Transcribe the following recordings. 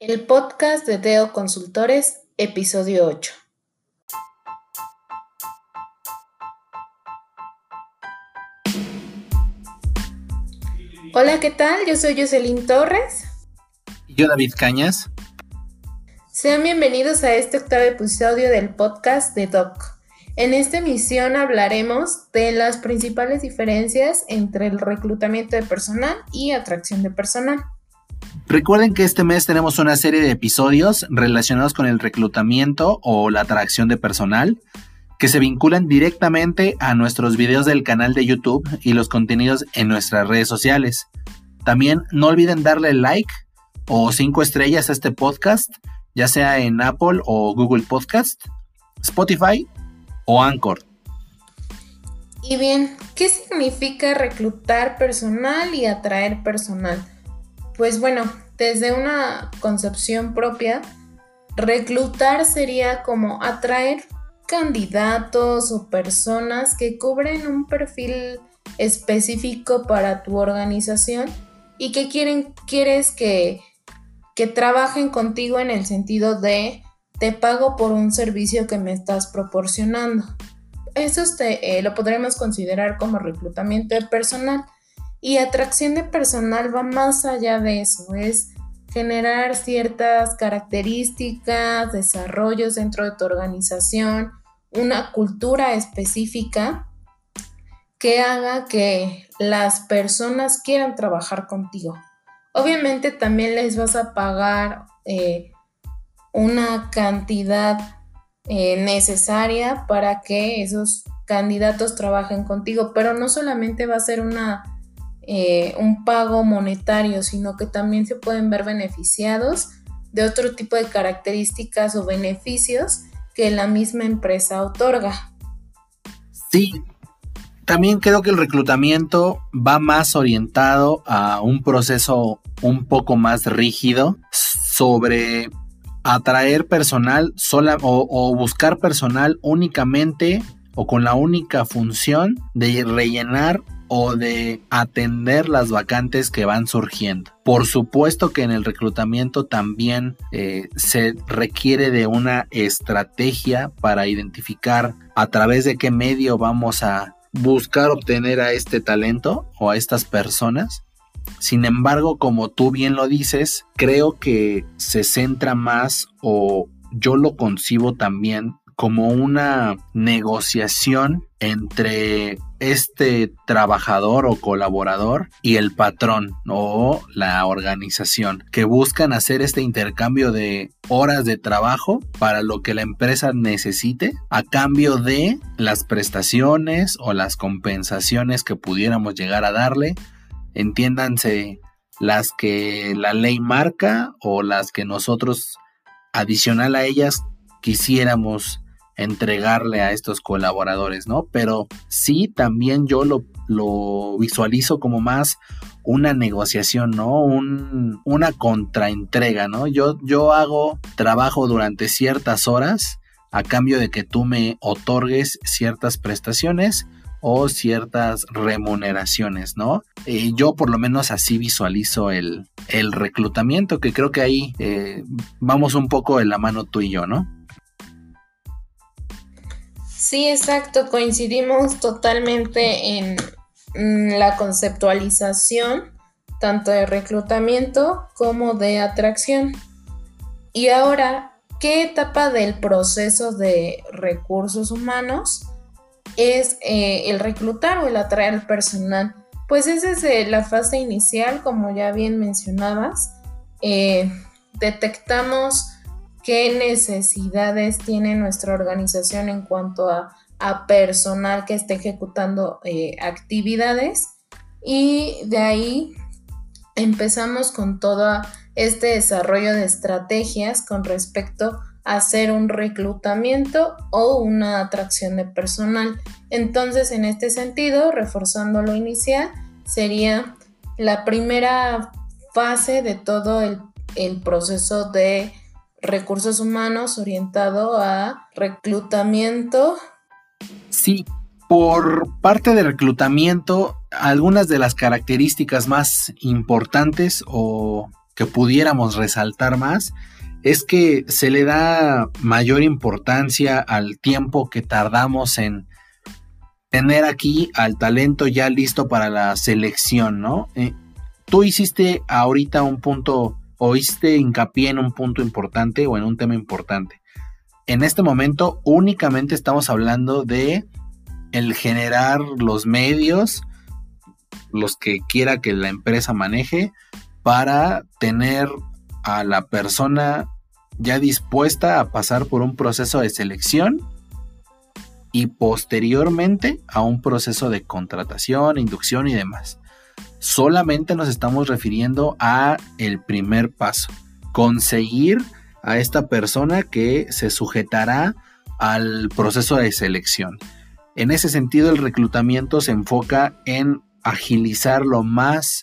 El podcast de Deo Consultores, episodio 8. Hola, ¿qué tal? Yo soy Jocelyn Torres. Y yo, David Cañas. Sean bienvenidos a este octavo episodio del podcast de Doc. En esta emisión hablaremos de las principales diferencias entre el reclutamiento de personal y atracción de personal. Recuerden que este mes tenemos una serie de episodios relacionados con el reclutamiento o la atracción de personal que se vinculan directamente a nuestros videos del canal de YouTube y los contenidos en nuestras redes sociales. También no olviden darle like o cinco estrellas a este podcast, ya sea en Apple o Google Podcast, Spotify o Anchor. Y bien, ¿qué significa reclutar personal y atraer personal? Pues bueno, desde una concepción propia, reclutar sería como atraer candidatos o personas que cubren un perfil específico para tu organización y que quieren, quieres que, que trabajen contigo en el sentido de te pago por un servicio que me estás proporcionando. Eso eh, lo podremos considerar como reclutamiento de personal. Y atracción de personal va más allá de eso, es generar ciertas características, desarrollos dentro de tu organización, una cultura específica que haga que las personas quieran trabajar contigo. Obviamente también les vas a pagar eh, una cantidad eh, necesaria para que esos candidatos trabajen contigo, pero no solamente va a ser una, eh, un pago monetario, sino que también se pueden ver beneficiados de otro tipo de características o beneficios que la misma empresa otorga. Sí, también creo que el reclutamiento va más orientado a un proceso un poco más rígido sobre atraer personal sola o, o, buscar personal únicamente o con la única función de rellenar o de atender las vacantes que van surgiendo. Por supuesto que en el reclutamiento también eh, se requiere de una estrategia para identificar a través de qué medio vamos a buscar obtener a este talento o a estas personas. Sin embargo, como tú bien lo dices, creo que se centra más o yo lo concibo también como una negociación entre este trabajador o colaborador y el patrón o la organización que buscan hacer este intercambio de horas de trabajo para lo que la empresa necesite a cambio de las prestaciones o las compensaciones que pudiéramos llegar a darle. Entiéndanse las que la ley marca o las que nosotros adicional a ellas quisiéramos entregarle a estos colaboradores, ¿no? Pero sí también yo lo, lo visualizo como más una negociación, ¿no? Un, una contraentrega, ¿no? Yo, yo hago trabajo durante ciertas horas a cambio de que tú me otorgues ciertas prestaciones o ciertas remuneraciones, ¿no? Eh, yo por lo menos así visualizo el, el reclutamiento, que creo que ahí eh, vamos un poco en la mano tú y yo, ¿no? Sí, exacto, coincidimos totalmente en la conceptualización tanto de reclutamiento como de atracción. Y ahora, ¿qué etapa del proceso de recursos humanos es eh, el reclutar o el atraer personal? Pues es la fase inicial, como ya bien mencionabas, eh, detectamos qué necesidades tiene nuestra organización en cuanto a, personal que esté ejecutando eh, actividades y de ahí empezamos con todo este desarrollo de estrategias con respecto a hacer un reclutamiento o una atracción de personal. Entonces, en este sentido, reforzando lo inicial, sería la primera fase de todo el proceso de recursos humanos orientado a reclutamiento. Sí, por parte de reclutamiento, algunas de las características más importantes o que pudiéramos resaltar más es que se le da mayor importancia al tiempo que tardamos en tener aquí al talento ya listo para la selección, ¿no? Eh, tú hiciste ahorita un punto, o hiciste hincapié en un punto importante o en un tema importante. En este momento únicamente estamos hablando de el generar los medios, los que quiera que la empresa maneje, para tener a la persona ya dispuesta a pasar por un proceso de selección y posteriormente a un proceso de contratación, inducción y demás. Solamente nos estamos refiriendo a el primer paso, conseguir a esta persona que se sujetará al proceso de selección. En ese sentido, el reclutamiento se enfoca en agilizar lo más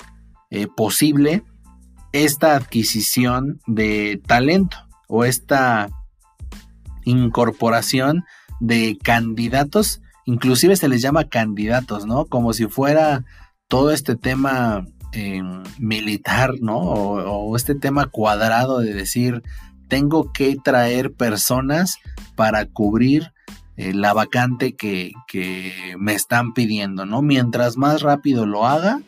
eh, posible esta adquisición de talento o esta incorporación de candidatos, inclusive se les llama candidatos, ¿no? Como si fuera todo este tema eh, militar, ¿no? O, este tema cuadrado de decir, tengo que traer personas para cubrir eh, la vacante que, que me están pidiendo, ¿no? Mientras más rápido lo haga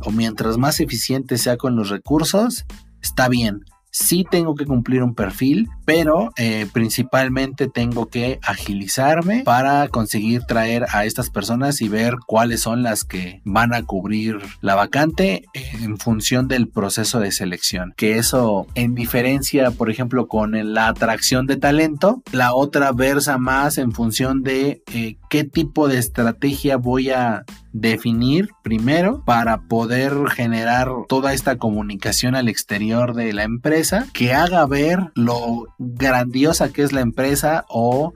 o mientras más eficiente sea con los recursos, está bien sí tengo que cumplir un perfil, pero eh, principalmente tengo que agilizarme para conseguir traer a estas personas y ver cuáles son las que van a cubrir la vacante en función del proceso de selección. Que eso, en diferencia, por ejemplo, con la atracción de talento, la otra versa más en función de eh, qué tipo de estrategia voy a definir primero para poder generar toda esta comunicación al exterior de la empresa que haga ver lo grandiosa que es la empresa o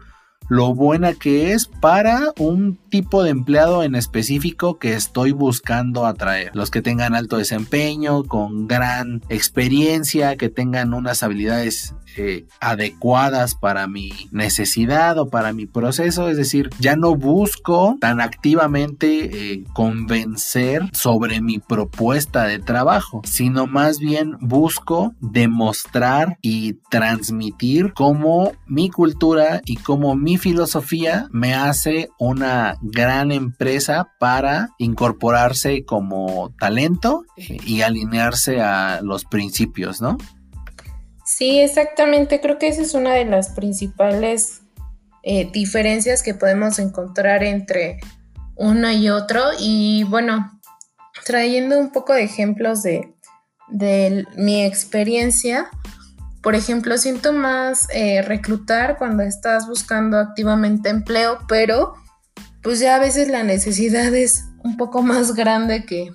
lo buena que es para un tipo de empleado en específico que estoy buscando atraer. Los que tengan alto desempeño, con gran experiencia, que tengan unas habilidades eh, adecuadas para mi necesidad o para mi proceso. Es decir, ya no busco tan activamente eh, convencer sobre mi propuesta de trabajo, sino más bien busco demostrar y transmitir cómo mi cultura y cómo mi filosofía me hace una gran empresa para incorporarse como talento eh, y alinearse a los principios, ¿no? Sí, exactamente. Creo que esa es una de las principales eh, diferencias que podemos encontrar entre uno y otro. Y bueno, trayendo un poco de ejemplos de, mi experiencia, por ejemplo, siento más eh, reclutar cuando estás buscando activamente empleo, pero pues ya a veces la necesidad es un poco más grande que,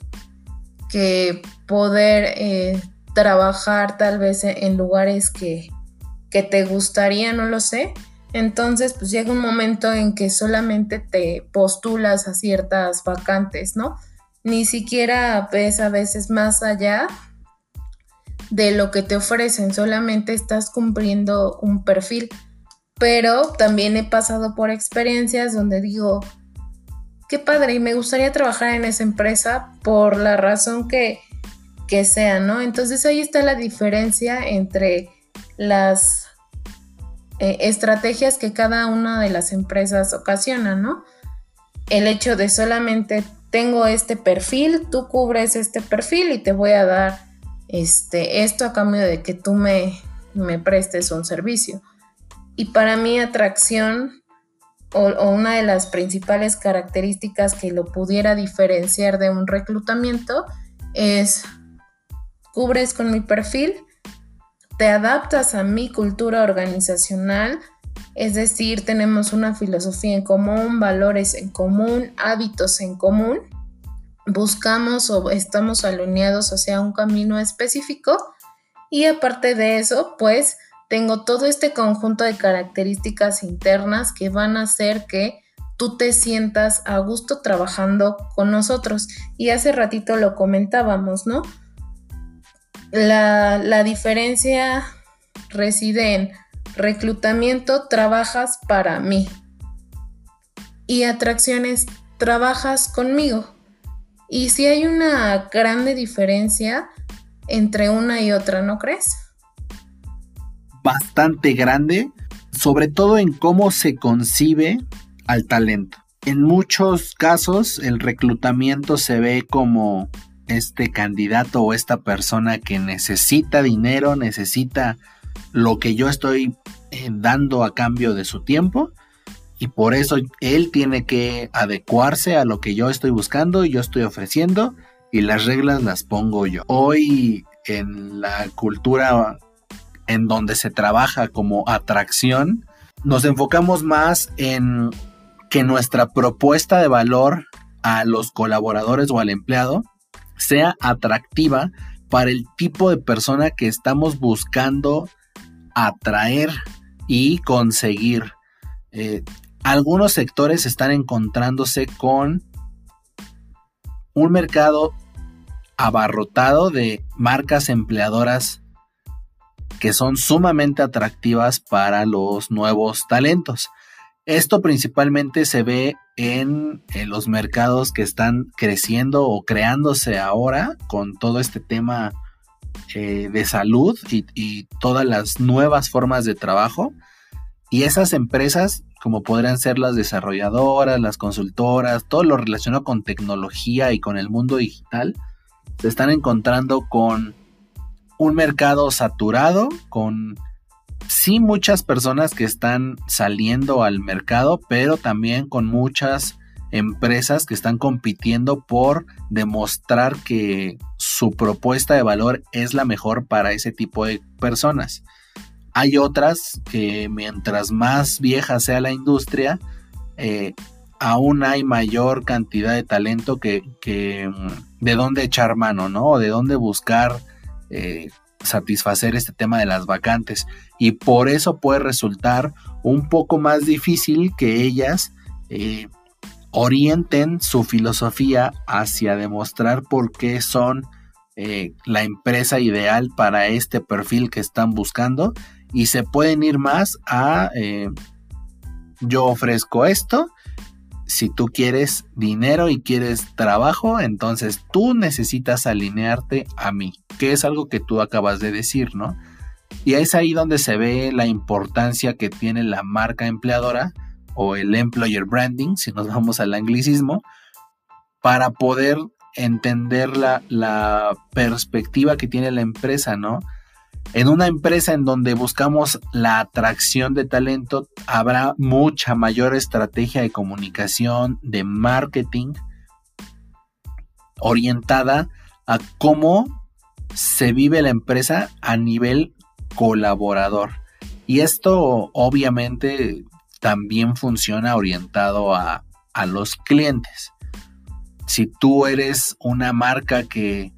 que poder eh, trabajar tal vez e-, en lugares que, que te gustaría, no lo sé. Entonces, pues llega un momento en que solamente te postulas a ciertas vacantes, ¿no? Ni siquiera ves a veces más allá de lo que te ofrecen, solamente estás cumpliendo un perfil. Pero también he pasado por experiencias donde digo, qué padre, y me gustaría trabajar en esa empresa por la razón que que sea, ¿no? Entonces ahí está la diferencia entre las eh, estrategias que cada una de las empresas ocasiona, ¿no? El hecho de solamente tengo este perfil, tú cubres este perfil y te voy a dar este, esto a cambio de que tú me, me prestes un servicio. Y para mí atracción o, o, una de las principales características que lo pudiera diferenciar de un reclutamiento es cubres con mi perfil, te adaptas a mi cultura organizacional, es decir, tenemos una filosofía en común, valores en común, hábitos en común, buscamos o estamos alineados hacia un camino específico y aparte de eso, pues tengo todo este conjunto de características internas que van a hacer que tú te sientas a gusto trabajando con nosotros. Y hace ratito lo comentábamos, ¿no? La, diferencia reside en reclutamiento, trabajas para mí. Y atracciones, trabajas conmigo. Y si hay una grande diferencia, entre una y otra, ¿no crees? Bastante grande, sobre todo en cómo se concibe al talento. En muchos casos el reclutamiento se ve como este candidato o esta persona que necesita dinero, necesita lo que yo estoy eh, dando a cambio de su tiempo y por eso él tiene que adecuarse a lo que yo estoy buscando y yo estoy ofreciendo y las reglas las pongo yo. Hoy en la cultura en donde se trabaja como atracción, nos enfocamos más en que nuestra propuesta de valor a los colaboradores o al empleado sea atractiva para el tipo de persona que estamos buscando atraer y conseguir. Eh, algunos sectores están encontrándose con un mercado abarrotado de marcas empleadoras que son sumamente atractivas para los nuevos talentos. Esto principalmente se ve en, los mercados que están creciendo o creándose ahora con todo este tema eh, de salud y, y, todas las nuevas formas de trabajo. Y esas empresas, como podrían ser las desarrolladoras, las consultoras, todo lo relacionado con tecnología y con el mundo digital, se están encontrando con un mercado saturado, con sí muchas personas que están saliendo al mercado, pero también con muchas empresas que están compitiendo por demostrar que su propuesta de valor es la mejor para ese tipo de personas. Hay otras que mientras más vieja sea la industria, eh, aún hay mayor cantidad de talento que, mm, de dónde echar mano, ¿no? O de dónde buscar eh, satisfacer este tema de las vacantes y por eso puede resultar un poco más difícil que ellas eh, orienten su filosofía hacia demostrar por qué son eh, la empresa ideal para este perfil que están buscando y se pueden ir más a eh, yo ofrezco esto si tú quieres dinero y quieres trabajo, entonces tú necesitas alinearte a mí, que es algo que tú acabas de decir, ¿no? Y es ahí donde se ve la importancia que tiene la marca empleadora o el employer branding, si nos vamos al anglicismo, para poder entender la, la perspectiva que tiene la empresa, ¿no? En una empresa en donde buscamos la atracción de talento, habrá mucha mayor estrategia de comunicación, de marketing, orientada a cómo se vive la empresa a nivel colaborador. Y esto obviamente también funciona orientado a, a los clientes. Si tú eres una marca que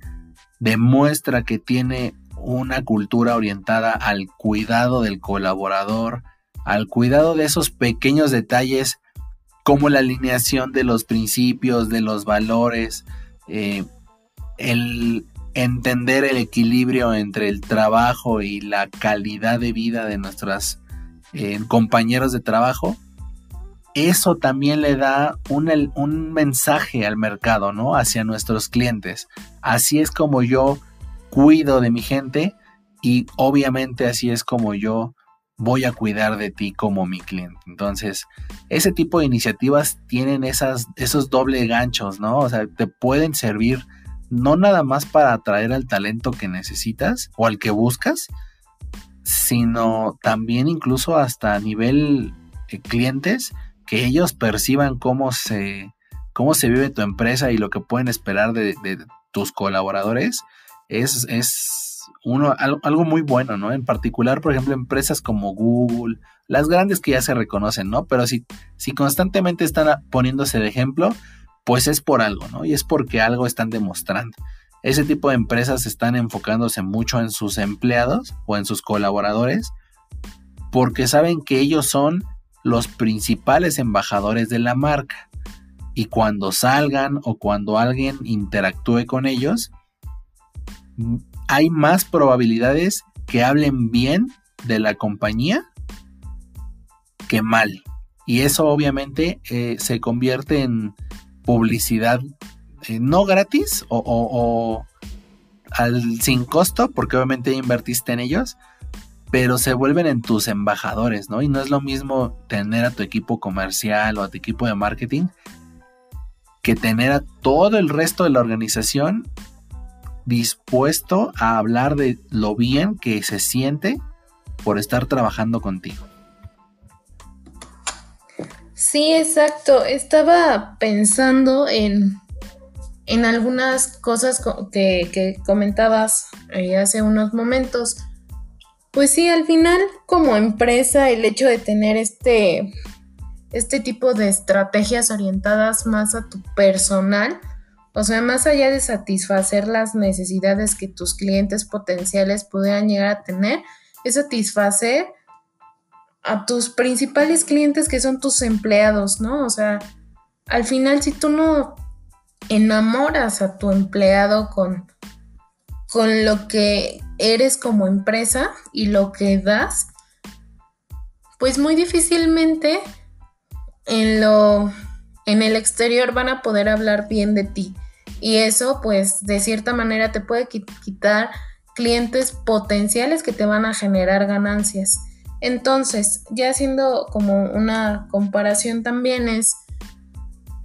demuestra que tiene una cultura orientada al cuidado del colaborador, al cuidado de esos pequeños detalles como la alineación de los principios, de los valores, eh, el entender el equilibrio entre el trabajo y la calidad de vida de nuestros eh, compañeros de trabajo, eso también le da un, un, mensaje al mercado, ¿no? Hacia nuestros clientes. Así es como yo cuido de mi gente y obviamente así es como yo voy a cuidar de ti como mi cliente. Entonces, ese tipo de iniciativas tienen esas, esos doble ganchos, ¿no? O sea, te pueden servir no nada más para atraer al talento que necesitas o al que buscas, sino también incluso hasta a nivel de clientes, que ellos perciban cómo se, cómo se vive tu empresa y lo que pueden esperar de tus colaboradores es, es uno, algo, muy bueno, ¿no? En particular, por ejemplo, empresas como Google, las grandes que ya se reconocen, ¿no? Pero si, si constantemente están poniéndose de ejemplo, pues es por algo, ¿no? Y es porque algo están demostrando. Ese tipo de empresas están enfocándose mucho en sus empleados o en sus colaboradores porque saben que ellos son los principales embajadores de la marca. Y cuando salgan o cuando alguien interactúe con ellos, hay más probabilidades que hablen bien de la compañía que mal. Y eso obviamente eh, se convierte en publicidad eh, no gratis o, sin costo, porque obviamente invertiste en ellos, pero se vuelven en tus embajadores, ¿no? Y no es lo mismo tener a tu equipo comercial o a tu equipo de marketing que tener a todo el resto de la organización dispuesto a hablar de lo bien que se siente por estar trabajando contigo. Sí, exacto. Estaba pensando en, en algunas cosas que, comentabas eh, hace unos momentos. Pues sí, al final como empresa el hecho de tener este, este tipo de estrategias orientadas más a tu personal, o sea, más allá de satisfacer las necesidades que tus clientes potenciales pudieran llegar a tener, es satisfacer a tus principales clientes que son tus empleados, ¿no? O sea, al final si tú no enamoras a tu empleado con, con lo que eres como empresa y lo que das, pues muy difícilmente en lo en el exterior van a poder hablar bien de ti. Y eso pues de cierta manera te puede quitar clientes potenciales que te van a generar ganancias. Entonces, ya haciendo como una comparación también es,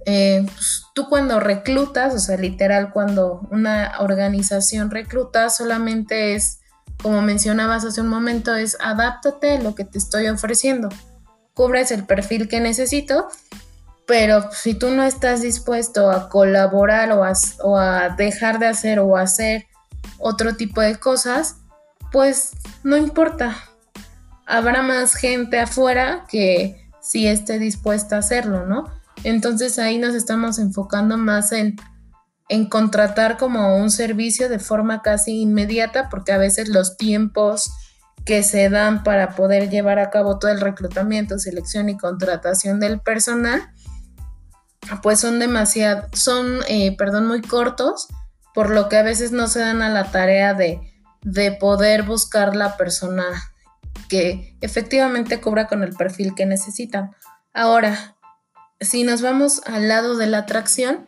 eh, pues, tú cuando reclutas, o sea, literal, cuando una organización recluta, solamente es, como mencionabas hace un momento, es adáptate a lo que te estoy ofreciendo. Cubres el perfil que necesito, pero si tú no estás dispuesto a colaborar o a, dejar de hacer o hacer otro tipo de cosas, pues no importa. Habrá más gente afuera que sí esté dispuesta a hacerlo, ¿no? Entonces ahí nos estamos enfocando más en contratar como un servicio de forma casi inmediata, porque a veces los tiempos que se dan para poder llevar a cabo todo el reclutamiento, selección y contratación del personal, pues son demasiado, son, eh, perdón, muy cortos, por lo que a veces no se dan a la tarea de, de poder buscar la persona que efectivamente cubra con el perfil que necesitan. Ahora, si nos vamos al lado de la atracción,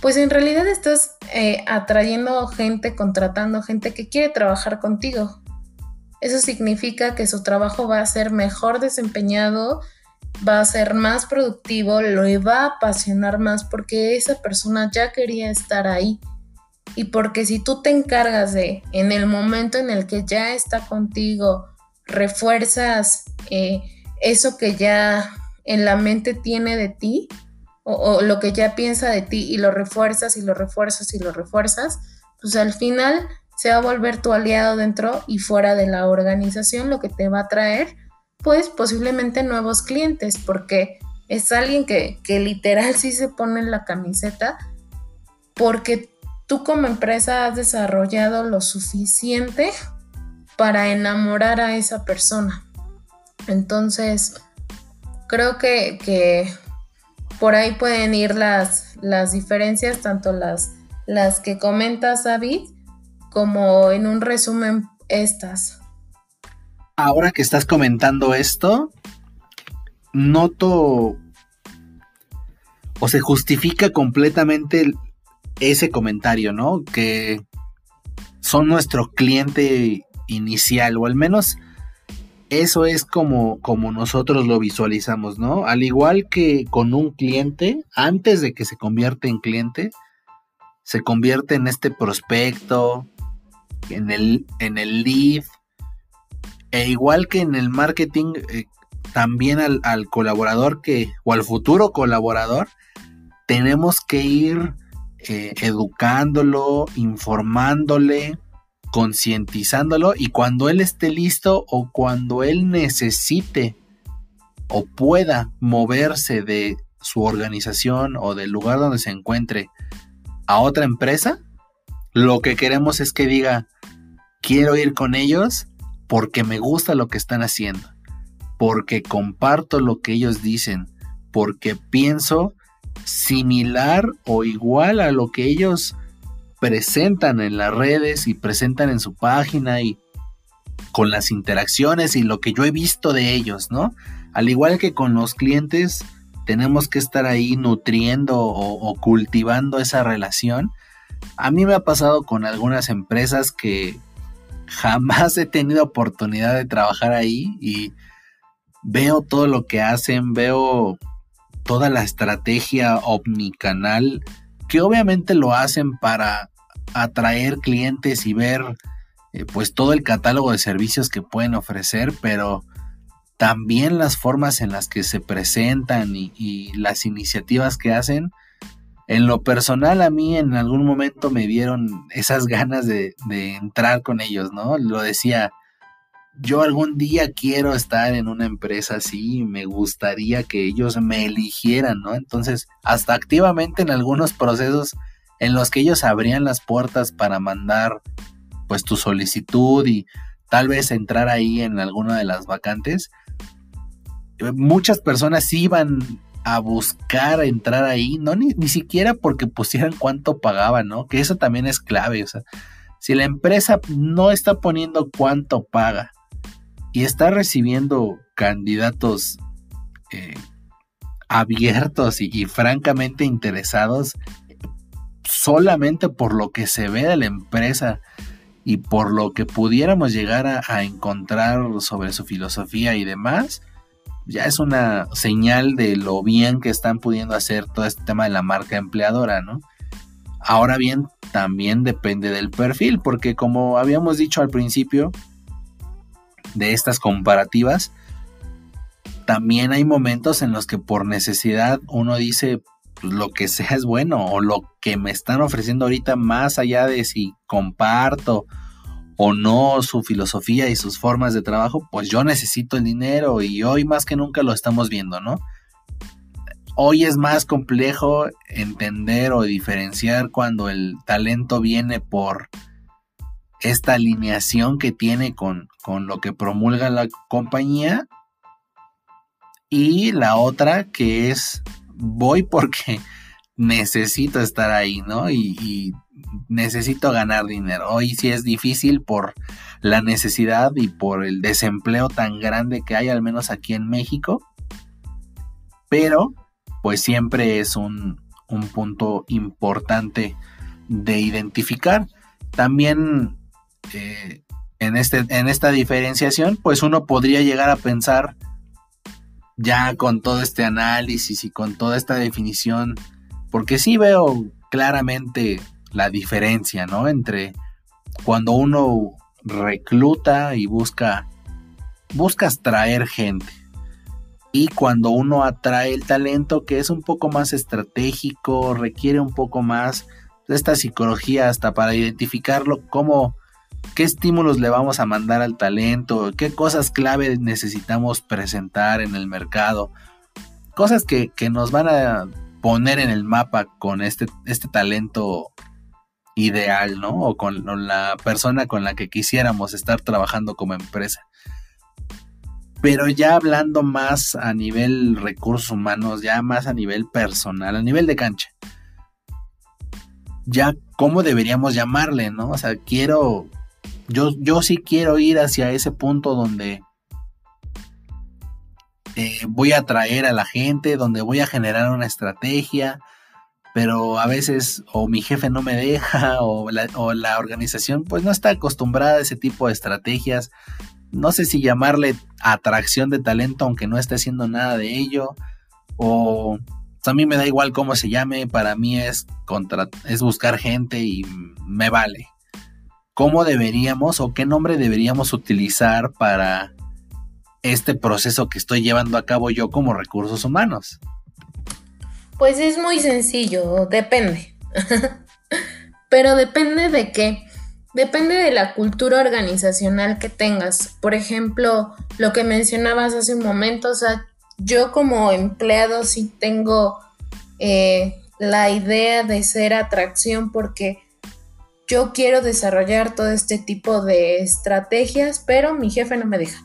pues en realidad estás eh, atrayendo gente, contratando gente que quiere trabajar contigo. Eso significa que su trabajo va a ser mejor desempeñado, va a ser más productivo, lo va a apasionar más porque esa persona ya quería estar ahí. Y porque si tú te encargas de, en el momento en el que ya está contigo, refuerzas eh, eso que ya en la mente tiene de ti o, lo que ya piensa de ti y lo refuerzas y lo refuerzas y lo refuerzas, pues al final se va a volver tu aliado dentro y fuera de la organización, lo que te va a traer pues posiblemente nuevos clientes porque es alguien que, que literal sí se pone en la camiseta porque tú como empresa has desarrollado lo suficiente para enamorar a esa persona. Entonces, creo que, por ahí pueden ir las, las diferencias, tanto las, las que comentas, David, como en un resumen estas. Ahora que estás comentando esto, noto o se justifica completamente ese comentario, ¿no? Que son nuestro cliente inicial, o al menos eso es como, como nosotros lo visualizamos, ¿no? Al igual que con un cliente, antes de que se convierta en cliente, se convierte en este prospecto, en el, en el e igual que en el marketing, eh, también al, colaborador que, o al futuro colaborador, tenemos que ir eh, educándolo, informándole, concientizándolo y cuando él esté listo o cuando él necesite o pueda moverse de su organización o del lugar donde se encuentre a otra empresa, lo que queremos es que diga, quiero ir con ellos porque me gusta lo que están haciendo, porque comparto lo que ellos dicen, porque pienso similar o igual a lo que ellos presentan en las redes y presentan en su página y con las interacciones y lo que yo he visto de ellos, ¿no? Al igual que con los clientes, tenemos que estar ahí nutriendo o, cultivando esa relación A mí me ha pasado con algunas empresas que jamás he tenido oportunidad de trabajar ahí y veo todo lo que hacen, veo toda la estrategia omnicanal, que obviamente lo hacen para atraer clientes y ver eh, pues todo el catálogo de servicios que pueden ofrecer, pero también las formas en las que se presentan y, las iniciativas que hacen. En lo personal a mí en algún momento me dieron esas ganas de, de entrar con ellos, ¿no? Lo decía, yo algún día quiero estar en una empresa así me gustaría que ellos me eligieran, ¿no? Entonces, hasta activamente en algunos procesos en los que ellos abrían las puertas para mandar pues tu solicitud y tal vez entrar ahí en alguna de las vacantes, muchas personas iban a buscar entrar ahí, no ni, ni siquiera porque pusieran cuánto pagaban, ¿no? Que eso también es clave, o sea, si la empresa no está poniendo cuánto paga y está recibiendo candidatos eh, abiertos y, francamente interesados solamente por lo que se ve de la empresa y por lo que pudiéramos llegar a, encontrar sobre su filosofía y demás, ya es una señal de lo bien que están pudiendo hacer todo este tema de la marca empleadora, ¿no? Ahora bien, también depende del perfil, porque como habíamos dicho al principio, de estas comparativas, también hay momentos en los que por necesidad uno dice pues, lo que sea es bueno o lo que me están ofreciendo ahorita más allá de si comparto o no su filosofía y sus formas de trabajo, pues yo necesito el dinero y hoy más que nunca lo estamos viendo, ¿no? Hoy es más complejo entender o diferenciar cuando el talento viene por esta alineación que tiene con, con lo que promulga la compañía y la otra que es voy porque necesito estar ahí, ¿no? Y, necesito ganar dinero. Hoy sí es difícil por la necesidad y por el desempleo tan grande que hay, al menos aquí en México. Pero, pues siempre es un, un punto importante de identificar. También eh, en, este, en esta diferenciación, pues uno podría llegar a pensar, ya con todo este análisis y con toda esta definición, porque sí veo claramente la diferencia, ¿no? Entre cuando uno recluta y busca, buscas traer gente. Y cuando uno atrae el talento que es un poco más estratégico, requiere un poco más de esta psicología hasta para identificarlo como qué estímulos le vamos a mandar al talento, qué cosas clave necesitamos presentar en el mercado, cosas que, nos van a poner en el mapa con este, este talento ideal, ¿no? O con la persona con la que quisiéramos estar trabajando como empresa. Pero ya hablando más a nivel recursos humanos, ya más a nivel personal, a nivel de cancha. Ya cómo deberíamos llamarle, ¿no? O sea, quiero yo, yo sí quiero ir hacia ese punto donde eh, voy a atraer a la gente, donde voy a generar una estrategia, pero a veces o mi jefe no me deja o la, organización pues no está acostumbrada a ese tipo de estrategias. No sé si llamarle atracción de talento aunque no esté haciendo nada de ello o a mí me da igual cómo se llame, para mí es, es buscar gente y me vale cómo deberíamos o qué nombre deberíamos utilizar para este proceso que estoy llevando a cabo yo como recursos humanos. Pues es muy sencillo, depende. Pero depende de qué. Depende de la cultura organizacional que tengas. Por ejemplo, lo que mencionabas hace un momento, o sea, yo como empleado sí tengo eh, la idea de ser atracción porque yo quiero desarrollar todo este tipo de estrategias, pero mi jefe no me deja.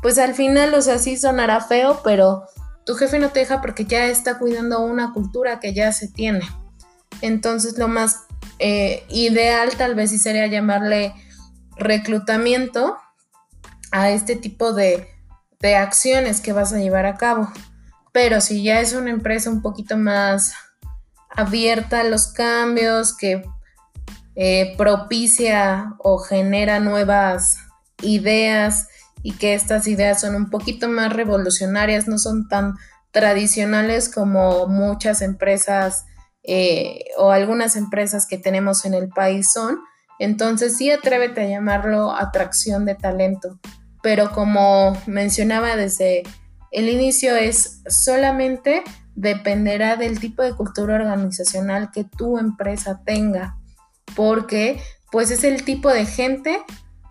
Pues al final, o sea, sí sonará feo, pero tu jefe no te deja porque ya está cuidando una cultura que ya se tiene. Entonces lo más eh, ideal tal vez sí sería llamarle reclutamiento a este tipo de, de acciones que vas a llevar a cabo. Pero si ya es una empresa un poquito más abierta a los cambios, que eh, propicia o genera nuevas ideas y que estas ideas son un poquito más revolucionarias, no son tan tradicionales como muchas empresas eh, o algunas empresas que tenemos en el país son. Entonces sí atrévete a llamarlo atracción de talento, pero como mencionaba desde el inicio es solamente dependerá del tipo de cultura organizacional que tu empresa tenga, porque pues es el tipo de gente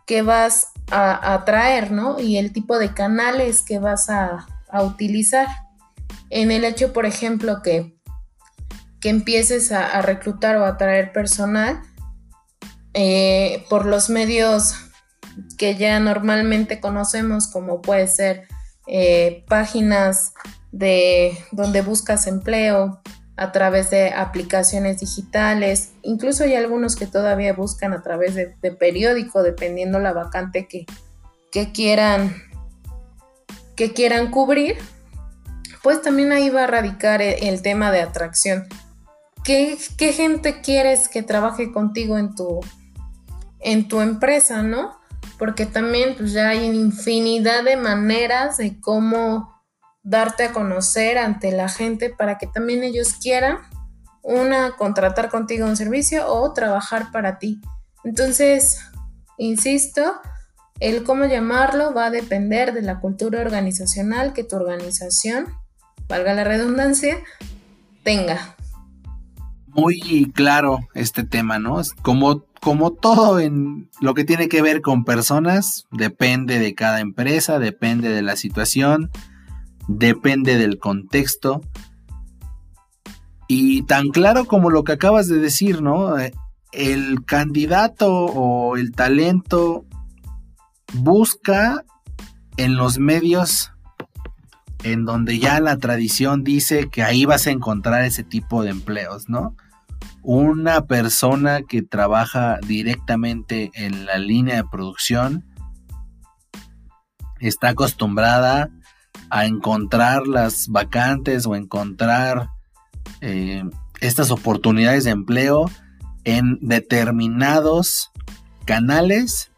que vas a atraer, ¿no? Y el tipo de canales que vas a, utilizar. En el hecho, por ejemplo, que, que empieces a, reclutar o atraer personal eh, por los medios que ya normalmente conocemos, como puede ser eh, páginas de donde buscas empleo a través de aplicaciones digitales, incluso hay algunos que todavía buscan a través de, periódico, dependiendo la vacante que, que, quieran que quieran cubrir, pues también ahí va a radicar el, el tema de atracción. ¿Qué, ¿Qué, gente quieres que trabaje contigo en tu, en tu empresa, no? porque también pues ya hay infinidad de maneras de cómo darte a conocer ante la gente para que también ellos quieran una contratar contigo un servicio o trabajar para ti. Entonces, insisto, el cómo llamarlo va a depender de la cultura organizacional que tu organización, valga la redundancia, tenga. Muy claro este tema, ¿no? Como como todo en lo que tiene que ver con personas, depende de cada empresa, depende de la situación, depende del contexto. Y tan claro como lo que acabas de decir, ¿no? El candidato o el talento busca en los medios en donde ya la tradición dice que ahí vas a encontrar ese tipo de empleos, ¿no? una persona que trabaja directamente en la línea de producción está acostumbrada a encontrar las vacantes o encontrar eh, estas oportunidades de empleo en determinados canales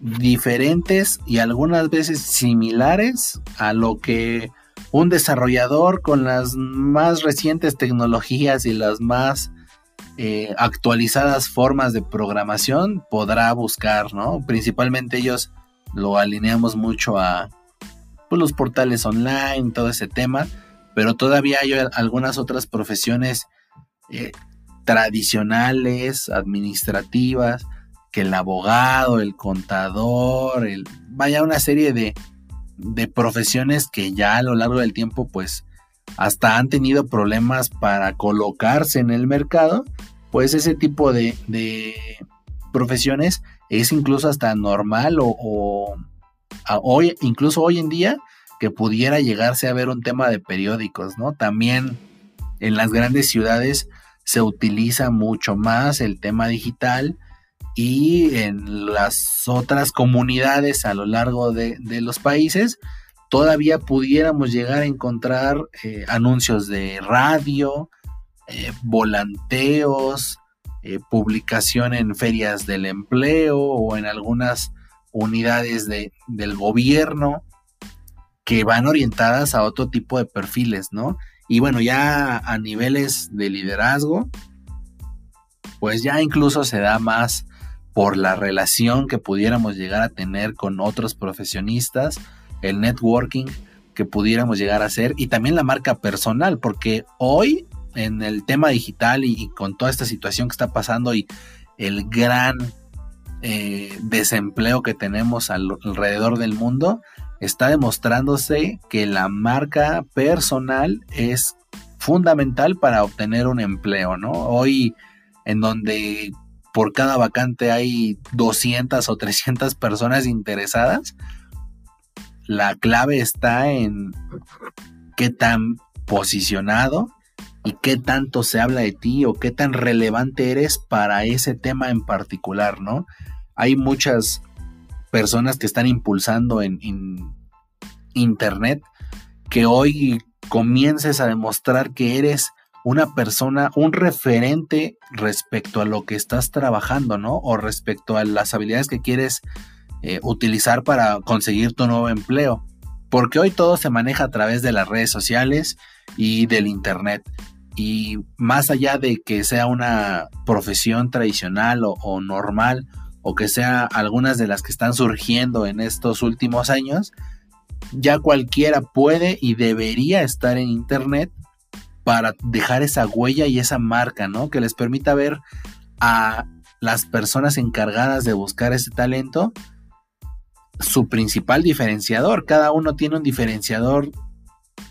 diferentes y algunas veces similares a lo que un desarrollador con las más recientes tecnologías y las más eh, actualizadas formas de programación podrá buscar, ¿no? Principalmente ellos lo alineamos mucho a pues, los portales online, todo ese tema, pero todavía hay algunas otras profesiones eh, tradicionales, administrativas, que el abogado, el contador, el, vaya una serie de, de profesiones que ya a lo largo del tiempo pues hasta han tenido problemas para colocarse en el mercado, pues ese tipo de, profesiones es incluso hasta normal o, hoy, incluso hoy en día que pudiera llegarse a ver un tema de periódicos, ¿no? También en las grandes ciudades se utiliza mucho más el tema digital y en las otras comunidades a lo largo de, de los países todavía pudiéramos llegar a encontrar eh, anuncios de radio, eh, volanteos, eh, publicación en ferias del empleo o en algunas unidades de, del gobierno que van orientadas a otro tipo de perfiles, ¿no? Y bueno, ya a niveles de liderazgo, pues ya incluso se da más por la relación que pudiéramos llegar a tener con otros profesionistas el networking que pudiéramos llegar a hacer y también la marca personal, porque hoy en el tema digital y, con toda esta situación que está pasando y el gran eh, desempleo que tenemos alrededor del mundo, está demostrándose que la marca personal es fundamental para obtener un empleo, ¿no? Hoy en donde por cada vacante hay 200 o 300 personas interesadas, la clave está en qué tan posicionado y qué tanto se habla de ti o qué tan relevante eres para ese tema en particular, ¿no? Hay muchas personas que están impulsando en, internet que hoy comiences a demostrar que eres una persona, un referente respecto a lo que estás trabajando, ¿no? O respecto a las habilidades que quieres eh, utilizar para conseguir tu nuevo empleo. Porque hoy todo se maneja a través de las redes sociales y del Internet. Y más allá de que sea una profesión tradicional o, normal, o que sea algunas de las que están surgiendo en estos últimos años, ya cualquiera puede y debería estar en Internet para dejar esa huella y esa marca, ¿no? Que les permita ver a las personas encargadas de buscar ese talento su principal diferenciador. Cada uno tiene un diferenciador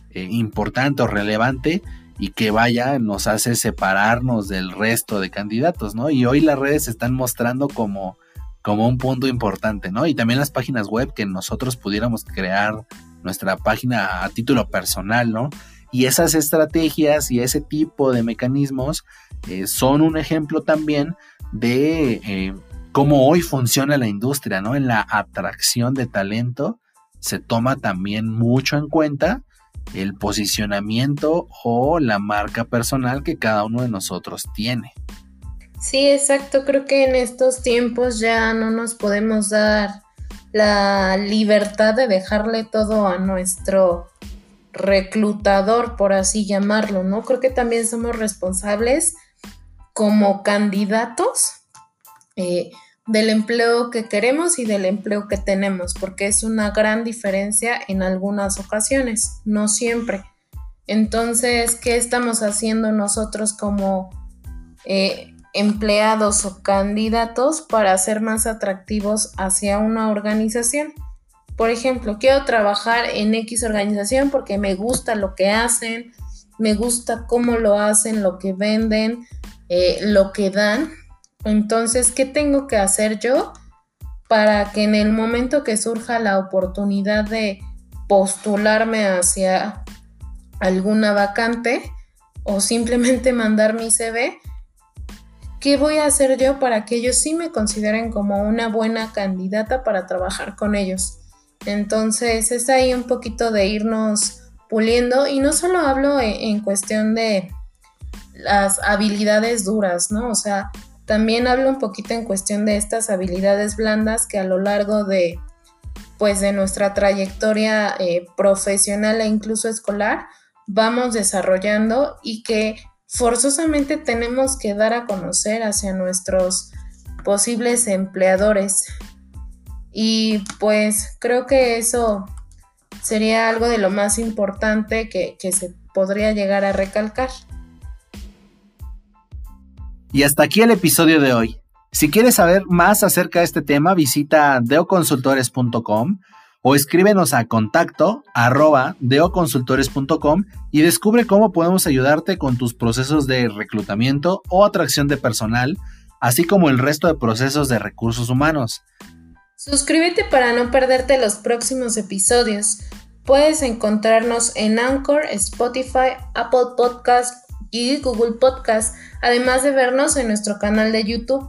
eh, importante o relevante y que vaya nos hace separarnos del resto de candidatos, ¿no? Y hoy las redes están mostrando como, como un punto importante, ¿no? Y también las páginas web que nosotros pudiéramos crear nuestra página a título personal, ¿no? Y esas estrategias y ese tipo de mecanismos eh, son un ejemplo también de eh, cómo hoy funciona la industria, ¿no? En la atracción de talento se toma también mucho en cuenta el posicionamiento o la marca personal que cada uno de nosotros tiene. Sí, exacto. Creo que en estos tiempos ya no nos podemos dar la libertad de dejarle todo a nuestro reclutador, por así llamarlo, ¿no? Creo que también somos responsables como candidatos eh, del empleo que queremos y del empleo que tenemos, porque es una gran diferencia en algunas ocasiones, no siempre. Entonces, ¿qué estamos haciendo nosotros como eh, empleados o candidatos para ser más atractivos hacia una organización? Por ejemplo, quiero trabajar en X organización porque me gusta lo que hacen, me gusta cómo lo hacen, lo que venden, eh, lo que dan, entonces, ¿qué tengo que hacer yo para que en el momento que surja la oportunidad de postularme hacia alguna vacante o simplemente mandar mi CV, ¿qué voy a hacer yo para que ellos sí me consideren como una buena candidata para trabajar con ellos? Entonces es ahí un poquito de irnos puliendo y no solo hablo en, en cuestión de las habilidades duras, ¿no? O sea, también hablo un poquito en cuestión de estas habilidades blandas que a lo largo de pues de nuestra trayectoria eh, profesional e incluso escolar vamos desarrollando y que forzosamente tenemos que dar a conocer hacia nuestros posibles empleadores. Y pues creo que eso sería algo de lo más importante que, que se podría llegar a recalcar. Y hasta aquí el episodio de hoy. Si quieres saber más acerca de este tema, visita deoconsultores.com o escríbenos a contacto deoconsultores.com y descubre cómo podemos ayudarte con tus procesos de reclutamiento o atracción de personal, así como el resto de procesos de recursos humanos. Suscríbete para no perderte los próximos episodios. Puedes encontrarnos en Anchor, Spotify, Apple Podcast y Google Podcast además de vernos en nuestro canal de YouTube.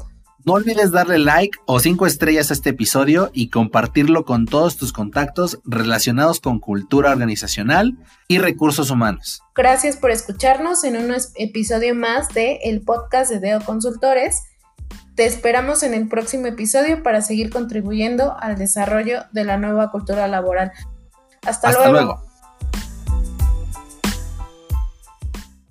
No olvides darle like o cinco estrellas a este episodio y compartirlo con todos tus contactos relacionados con cultura organizacional y recursos humanos. Gracias por escucharnos en un episodio más de el podcast de Deo Consultores. Te esperamos en el próximo episodio para seguir contribuyendo al desarrollo de la nueva cultura laboral. Hasta, luego.